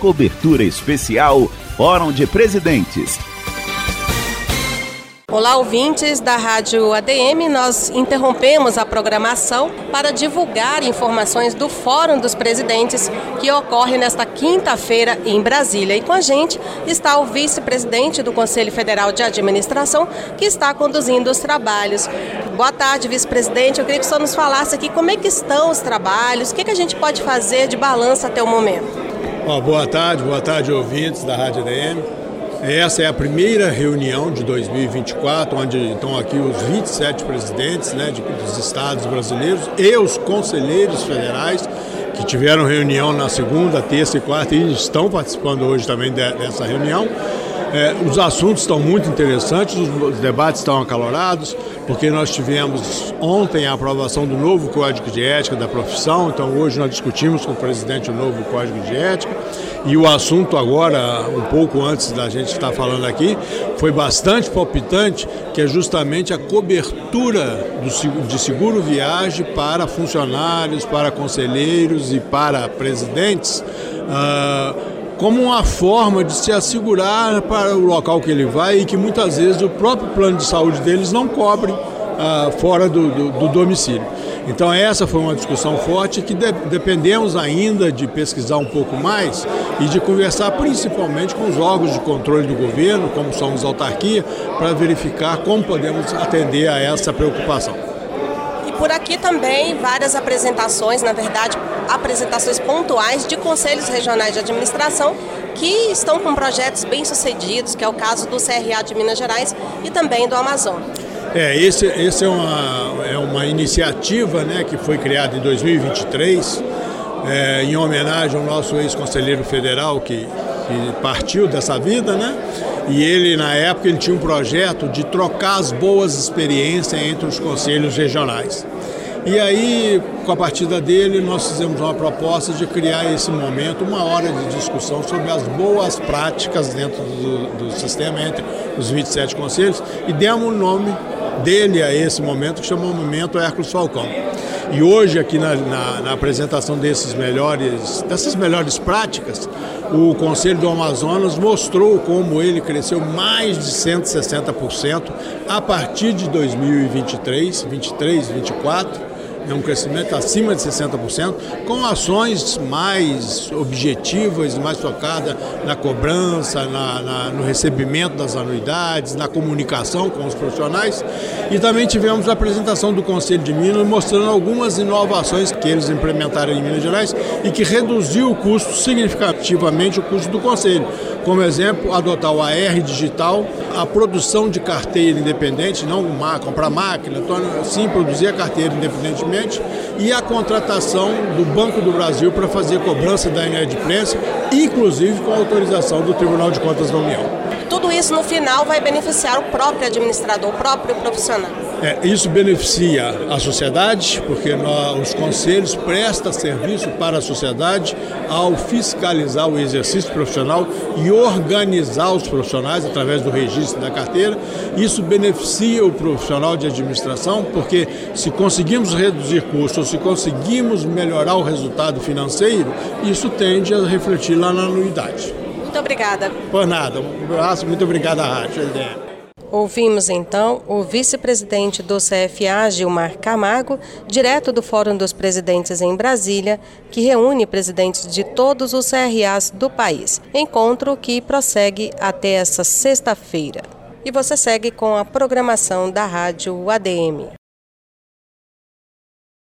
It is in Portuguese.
Cobertura especial Fórum de Presidentes. Olá, ouvintes da Rádio ADM. Nós interrompemos a programação para divulgar informações do Fórum dos Presidentes que ocorre nesta quinta-feira em Brasília. E com a gente está o vice-presidente do Conselho Federal de Administração que está conduzindo os trabalhos. Boa tarde, vice-presidente. Eu queria que o senhor nos falasse aqui como é que estão os trabalhos, o que, que a gente pode fazer de balanço até o momento. Oh, boa tarde, boa tarde, ouvintes da Rádio ADM. Essa é a primeira reunião de 2024, onde estão aqui os 27 presidentes né, de, dos estados brasileiros e os conselheiros federais que tiveram reunião na segunda, terça e quarta e estão participando hoje também de, dessa reunião. É, os assuntos estão muito interessantes, os debates estão acalorados, porque nós tivemos ontem a aprovação do novo Código de Ética da profissão, então hoje nós discutimos com o presidente o novo Código de Ética. E o assunto agora, um pouco antes da gente estar falando aqui, foi bastante palpitante, que é justamente a cobertura do, de seguro viagem para funcionários, para conselheiros e para presidentes. Uh, como uma forma de se assegurar para o local que ele vai e que muitas vezes o próprio plano de saúde deles não cobre ah, fora do, do, do, domicílio. Então essa foi uma discussão forte que de, dependemos ainda de pesquisar um pouco mais e de conversar principalmente com os órgãos de controle do governo, como somos autarquia, para verificar como podemos atender a essa preocupação. Por aqui também várias apresentações, na verdade, apresentações pontuais de conselhos regionais de administração que estão com projetos bem-sucedidos, que é o caso do CRA de Minas Gerais e também do Amazonas. É, esse, esse é, uma, é uma iniciativa né, que foi criada em 2023, é, em homenagem ao nosso ex-conselheiro federal que, que partiu dessa vida, né? E ele, na época, ele tinha um projeto de trocar as boas experiências entre os conselhos regionais. E aí, com a partida dele, nós fizemos uma proposta de criar esse momento, uma hora de discussão sobre as boas práticas dentro do, do sistema entre os 27 conselhos e demos o nome dele a esse momento, que chamou o Momento Hércules Falcão. E hoje, aqui na, na, na, apresentação desses melhores, dessas melhores práticas, o Conselho do Amazonas mostrou como ele cresceu mais de 160% a partir de 2023, 23, 24 é um crescimento acima de 60%, com ações mais objetivas, mais focadas na cobrança, na, na, no recebimento das anuidades, na comunicação com os profissionais. E também tivemos a apresentação do Conselho de Minas mostrando algumas inovações que eles implementaram em Minas Gerais e que reduziu o custo significativamente o custo do Conselho. Como exemplo, adotar o AR digital, a produção de carteira independente, não comprar máquina, sim produzir a carteira independentemente, e a contratação do Banco do Brasil para fazer cobrança da inadimplência, inclusive com autorização do Tribunal de Contas da União. Tudo isso no final vai beneficiar o próprio administrador, o próprio profissional. É, isso beneficia a sociedade, porque nós, os conselhos prestam serviço para a sociedade ao fiscalizar o exercício profissional e organizar os profissionais através do registro da carteira. Isso beneficia o profissional de administração, porque se conseguimos reduzir custos, se conseguimos melhorar o resultado financeiro, isso tende a refletir lá na anuidade. Muito obrigada. Por nada. Um abraço, muito obrigado à Rádio. Ouvimos então o vice-presidente do CFA, Gilmar Camargo, direto do Fórum dos Presidentes em Brasília, que reúne presidentes de todos os CRAs do país. Encontro que prossegue até essa sexta-feira. E você segue com a programação da Rádio ADM.